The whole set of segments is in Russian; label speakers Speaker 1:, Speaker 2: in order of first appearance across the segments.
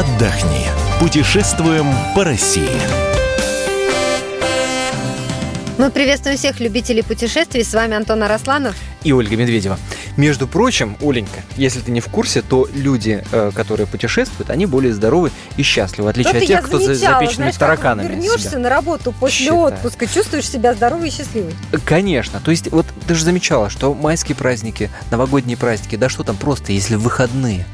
Speaker 1: отдохни. Путешествуем по России.
Speaker 2: Мы приветствуем всех любителей путешествий. С вами Антон Арасланов.
Speaker 3: И Ольга Медведева. Между прочим, Оленька, если ты не в курсе, то люди, э, которые путешествуют, они более здоровы и счастливы, в отличие от тех, кто запеченный
Speaker 2: знаешь,
Speaker 3: тараканами.
Speaker 2: Как вернешься
Speaker 3: себя.
Speaker 2: на работу после
Speaker 3: Считаю.
Speaker 2: отпуска, чувствуешь себя здоровый и счастливый.
Speaker 3: Конечно. То есть, вот ты же замечала, что майские праздники, новогодние праздники, да что там просто, если выходные,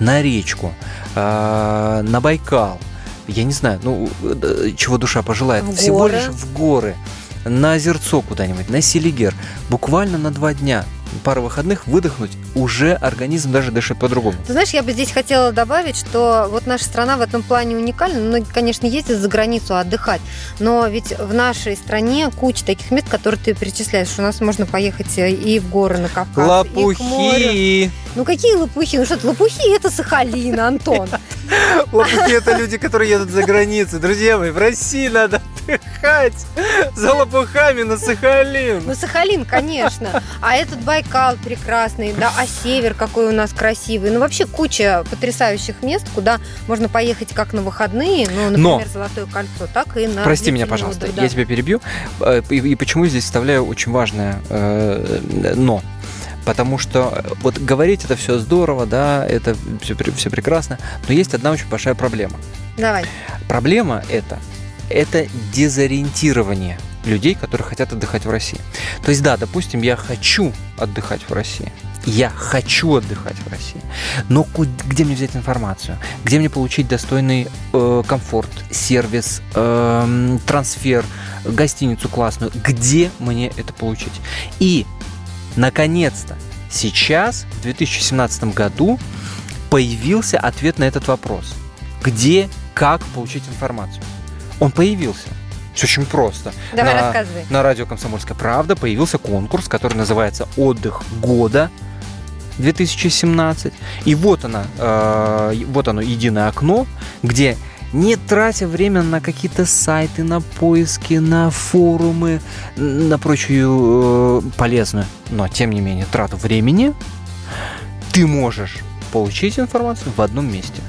Speaker 3: на речку, э, на Байкал, я не знаю, ну, э, чего душа пожелает,
Speaker 2: В
Speaker 3: всего
Speaker 2: горы.
Speaker 3: лишь в горы, на озерцо куда-нибудь, на Селигер, буквально на два дня, пара выходных выдохнуть, уже организм даже дышит по-другому.
Speaker 2: Ты знаешь, я бы здесь хотела добавить, что вот наша страна в этом плане уникальна. Многие, конечно, ездят за границу отдыхать, но ведь в нашей стране куча таких мест, которые ты перечисляешь. У нас можно поехать и в горы на Кавказ, и к морю.
Speaker 3: Лопухи!
Speaker 2: Ну какие лопухи? Ну что, это лопухи это Сахалин, Антон.
Speaker 3: Лопухи это люди, которые едут за границу. Друзья мои, в России надо отдыхать за лопухами на Сахалин.
Speaker 2: Ну, Сахалин, конечно. А этот Байкал прекрасный, да, а север какой у нас красивый. Ну, вообще куча потрясающих мест, куда можно поехать как на выходные, ну,
Speaker 3: Но-
Speaker 2: например, Золотое кольцо, так и на
Speaker 3: Прости меня, пожалуйста,
Speaker 2: отдых, да.
Speaker 3: я тебя перебью. Э, И, и почему я здесь вставляю очень важное э, но? Потому что э, вот говорить это все здорово, да, это все, все прекрасно, но есть одна очень большая проблема.
Speaker 2: Давай.
Speaker 3: Проблема это, это дезориентирование людей, которые хотят отдыхать в России. То есть, да, допустим, я хочу отдыхать в России. Я хочу отдыхать в России. Но где мне взять информацию? Где мне получить достойный э, комфорт, сервис, эм, трансфер, гостиницу классную? Где мне это получить? И, наконец-то, сейчас, в 2017 году, появился ответ на этот вопрос. Где, как получить информацию? Он появился. Все очень просто.
Speaker 2: Давай
Speaker 3: На-
Speaker 2: рассказывай.
Speaker 3: На радио «Комсомольская правда» появился конкурс, который называется «Отдых года» 2017. И вот она, э, вот оно, единое окно, где не тратя время на какие-то сайты, на поиски, на форумы, на прочую э, полезную, но тем не менее трату времени, ты можешь получить информацию в одном месте.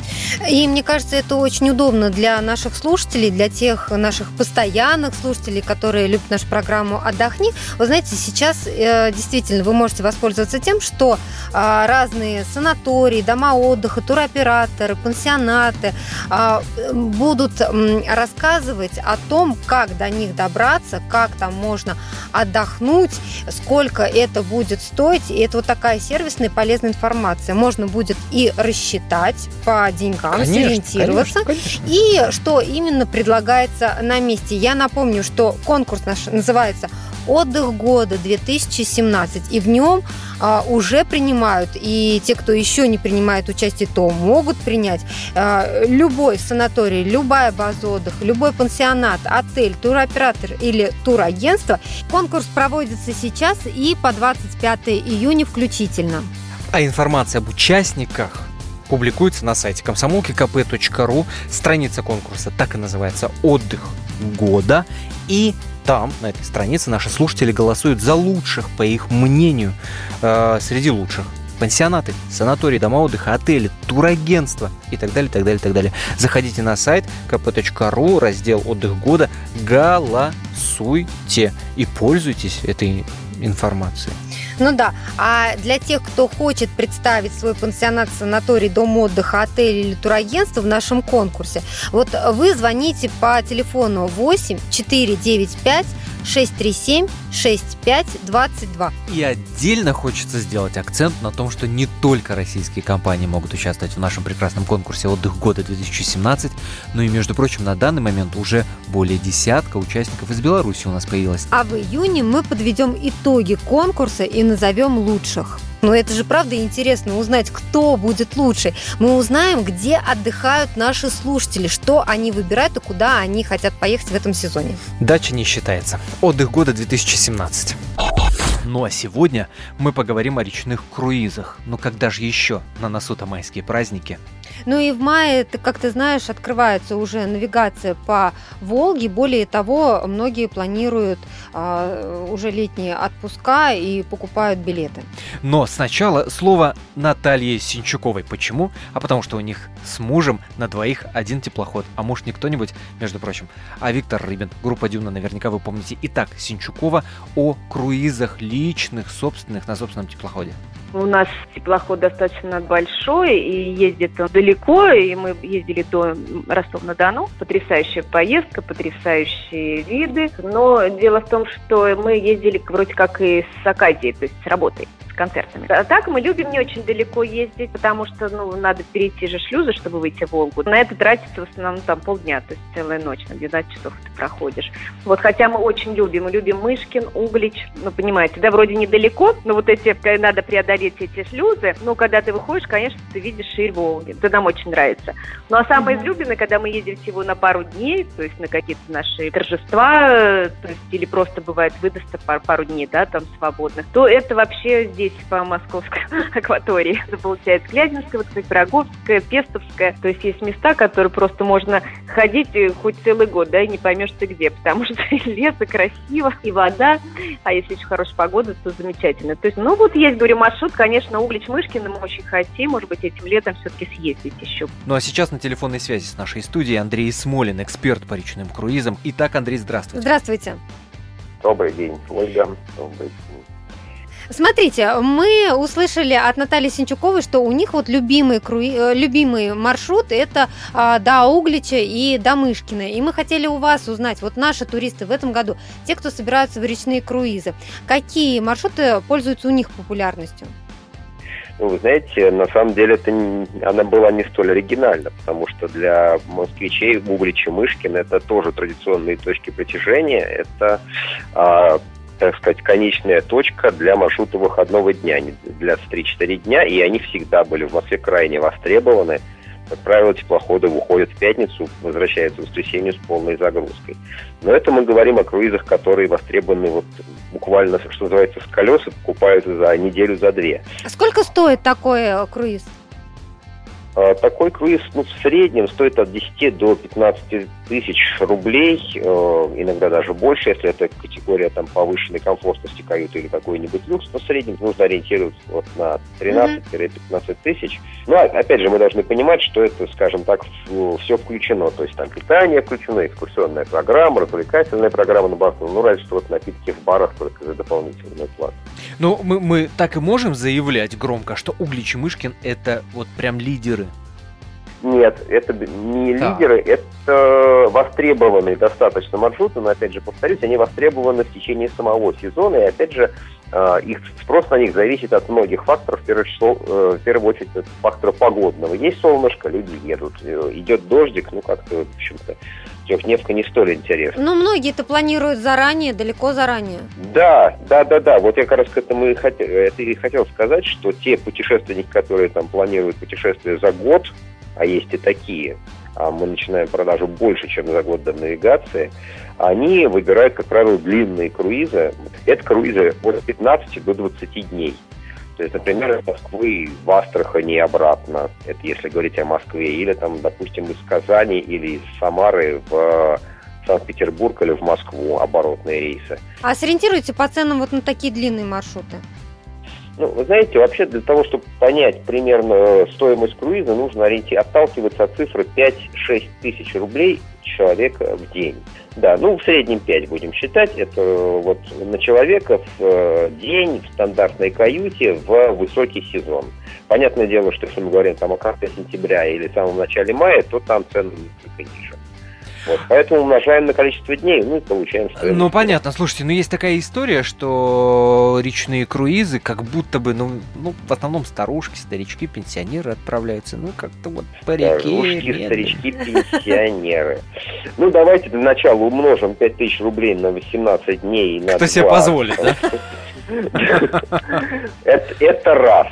Speaker 2: И мне кажется, это очень удобно для наших слушателей, для тех наших постоянных слушателей, которые любят нашу программу «Отдохни». Вы знаете, сейчас э, действительно вы можете воспользоваться тем, что а, разные санатории, дома отдыха, туроператоры, пансионаты а, будут рассказывать о том, как до них добраться, как там можно отдохнуть, сколько это будет стоить. И это вот такая сервисная полезная информация. Можно будет и рассчитать по деньгам, сориентироваться.
Speaker 3: конечно.
Speaker 2: И что именно предлагается на месте. Я напомню, что конкурс наш называется «Отдых года 2017», и в нем а, уже принимают, и те, кто еще не принимает участие, то могут принять а, любой санаторий, любая база отдыха, любой пансионат, отель, туроператор или турагентство. Конкурс проводится сейчас и по 25 июня включительно.
Speaker 3: А информация об участниках публикуется на сайте комсомолки.кп.ру. Страница конкурса так и называется «Отдых года». И там, на этой странице, наши слушатели голосуют за лучших, по их мнению, э, среди лучших. Пансионаты, санатории, дома отдыха, отели, турагентства и так далее, так далее, так далее. Заходите на сайт kp.ru, раздел «Отдых года», голосуйте и пользуйтесь этой информацией.
Speaker 2: Ну да, а для тех, кто хочет представить свой пансионат, санаторий, дом отдыха, отель или турагентство в нашем конкурсе, вот вы звоните по телефону 8 495 637 6522.
Speaker 3: И отдельно хочется сделать акцент на том, что не только российские компании могут участвовать в нашем прекрасном конкурсе «Отдых года 2017», но и, между прочим, на данный момент уже более десятка участников из Беларуси у нас появилось.
Speaker 2: А в июне мы подведем итоги конкурса и назовем лучших. Но это же правда интересно узнать, кто будет лучше. Мы узнаем, где отдыхают наши слушатели, что они выбирают и куда они хотят поехать в этом сезоне.
Speaker 3: Дача не считается. Отдых года 2017. Ну а сегодня мы поговорим о речных круизах. Но когда же еще? На носу-то майские праздники.
Speaker 2: Ну и в мае, как ты знаешь, открывается уже навигация по Волге. Более того, многие планируют а, уже летние отпуска и покупают билеты.
Speaker 3: Но сначала слово Наталье Синчуковой. Почему? А потому что у них с мужем на двоих один теплоход. А муж не кто-нибудь, между прочим, а Виктор Рыбин. Группа Дюна, наверняка вы помните. Итак, Синчукова о круизах личных, собственных, на собственном теплоходе.
Speaker 4: У нас теплоход достаточно большой и ездит он далеко, и мы ездили до Ростова-на-Дону. Потрясающая поездка, потрясающие виды. Но дело в том, что мы ездили вроде как и с Акадией, то есть с работой с концертами. А так мы любим не очень далеко ездить, потому что ну, надо перейти же шлюзы, чтобы выйти в Волгу. На это тратится в основном там полдня, то есть целая ночь, на 12 часов ты проходишь. Вот хотя мы очень любим, мы любим Мышкин, Углич, ну понимаете, да, вроде недалеко, но вот эти, надо преодолеть эти шлюзы, но когда ты выходишь, конечно, ты видишь ширь Волги. Это нам очень нравится. Ну а самое mm-hmm. излюбленное, когда мы едем всего на пару дней, то есть на какие-то наши торжества, то есть или просто бывает выдастся пару, пару дней, да, там свободных, то это вообще здесь по московской акватории. Это получается Клязинская, вот, кстати, Пироговская, Пестовская. То есть есть места, которые просто можно ходить э, хоть целый год, да, и не поймешь ты где, потому что и лес, и красиво, и вода, а если очень хорошая погода, то замечательно. То есть, ну вот есть, говорю, маршрут, конечно, Углич-Мышкина мы очень хотим, может быть, этим летом все-таки съездить еще.
Speaker 3: Ну а сейчас на телефонной связи с нашей студией Андрей Смолин, эксперт по речным круизам. Итак, Андрей, здравствуйте.
Speaker 2: Здравствуйте.
Speaker 5: Добрый день, Ольга. Добрый день.
Speaker 2: Смотрите, мы услышали от Натальи Синчуковой, что у них вот любимый, круи... Э, любимый маршрут это а, до Углича и до Мышкина. И мы хотели у вас узнать, вот наши туристы в этом году, те, кто собираются в речные круизы, какие маршруты пользуются у них популярностью?
Speaker 5: Ну, вы знаете, на самом деле это она была не столь оригинальна, потому что для москвичей Углич и Мышкин это тоже традиционные точки притяжения. Это а, так сказать, конечная точка для маршрута выходного дня, для 3-4 дня, и они всегда были в Москве крайне востребованы. Как правило, теплоходы выходят в пятницу, возвращаются в воскресенье с полной загрузкой. Но это мы говорим о круизах, которые востребованы вот буквально, что называется, с колеса, покупаются за неделю, за две.
Speaker 2: А сколько стоит такой э, круиз?
Speaker 5: А, такой круиз ну, в среднем стоит от 10 до 15 тысяч рублей, э, иногда даже больше, если это категория там, повышенной комфортности каюты или какой-нибудь люкс, но в среднем нужно ориентироваться вот на 13-15 тысяч. Но ну, а, опять же мы должны понимать, что это, скажем так, все включено, то есть там питание включено, экскурсионная программа, развлекательная программа на борту, ну разве что вот напитки в барах только за дополнительную плату.
Speaker 3: Ну, мы, мы так и можем заявлять громко, что Углич и Мышкин это вот прям лидеры
Speaker 5: нет, это не да. лидеры, это востребованные достаточно маршруты, но, опять же, повторюсь, они востребованы в течение самого сезона, и, опять же, э, их спрос на них зависит от многих факторов, в первую, очередь, э, в первую очередь от фактора погодного. Есть солнышко, люди едут, э, идет дождик, ну, как-то, в общем-то, Трехневка не столь интересна.
Speaker 2: Ну, многие это планируют заранее, далеко заранее.
Speaker 5: Да, да, да, да. Вот я как раз к этому и хотел, это и хотел сказать, что те путешественники, которые там планируют путешествие за год, а есть и такие, а мы начинаем продажу больше, чем за год до навигации, они выбирают, как правило, длинные круизы. Это круизы от 15 до 20 дней. То есть, например, из Москвы в Астрахани обратно, это если говорить о Москве, или там, допустим, из Казани или из Самары в Санкт-Петербург или в Москву оборотные рейсы.
Speaker 2: А сориентируйте по ценам вот на такие длинные маршруты?
Speaker 5: Ну, вы знаете, вообще для того, чтобы понять примерно э, стоимость круиза, нужно отталкиваться от цифры 5-6 тысяч рублей человека в день. Да, ну в среднем 5 будем считать. Это э, вот на человека в э, день в стандартной каюте в высокий сезон. Понятное дело, что если мы говорим там о конце сентября или самом начале мая, то там цены несколько ниже. Вот, поэтому умножаем на количество дней, ну и получаем стоимость.
Speaker 3: Ну понятно, слушайте, ну есть такая история, что речные круизы, как будто бы, ну, ну в основном старушки, старички, пенсионеры отправляются, ну как-то вот по реке.
Speaker 5: Старушки, старички, пенсионеры. Ну давайте для начала умножим 5000 рублей на 18 дней.
Speaker 3: Кто себе позволит, да?
Speaker 5: Это раз.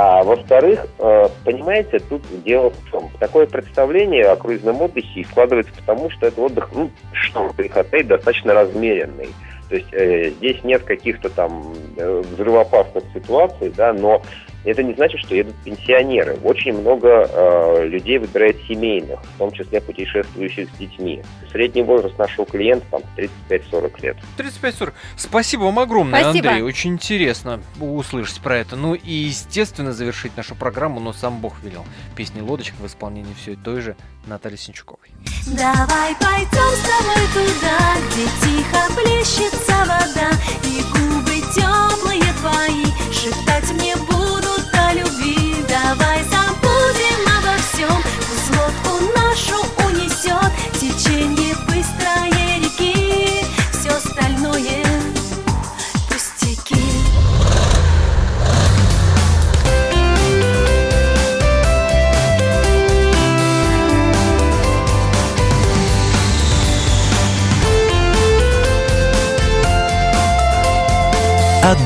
Speaker 5: А во-вторых, э, понимаете, тут дело в том, такое представление о круизном отдыхе складывается потому, что это отдых, ну, что отель достаточно размеренный. То есть э, здесь нет каких-то там э, взрывоопасных ситуаций, да, но Это не значит, что едут пенсионеры. Очень много э, людей выбирает семейных, в том числе путешествующих с детьми. Средний возраст нашего клиента там 35-40 лет.
Speaker 3: 35-40. Спасибо вам огромное,
Speaker 2: Спасибо.
Speaker 3: Андрей. Очень интересно услышать про это. Ну и, естественно, завершить нашу программу, но сам Бог велел. Песни «Лодочка» в исполнении все той же Натальи Синчуковой.
Speaker 6: Давай пойдем с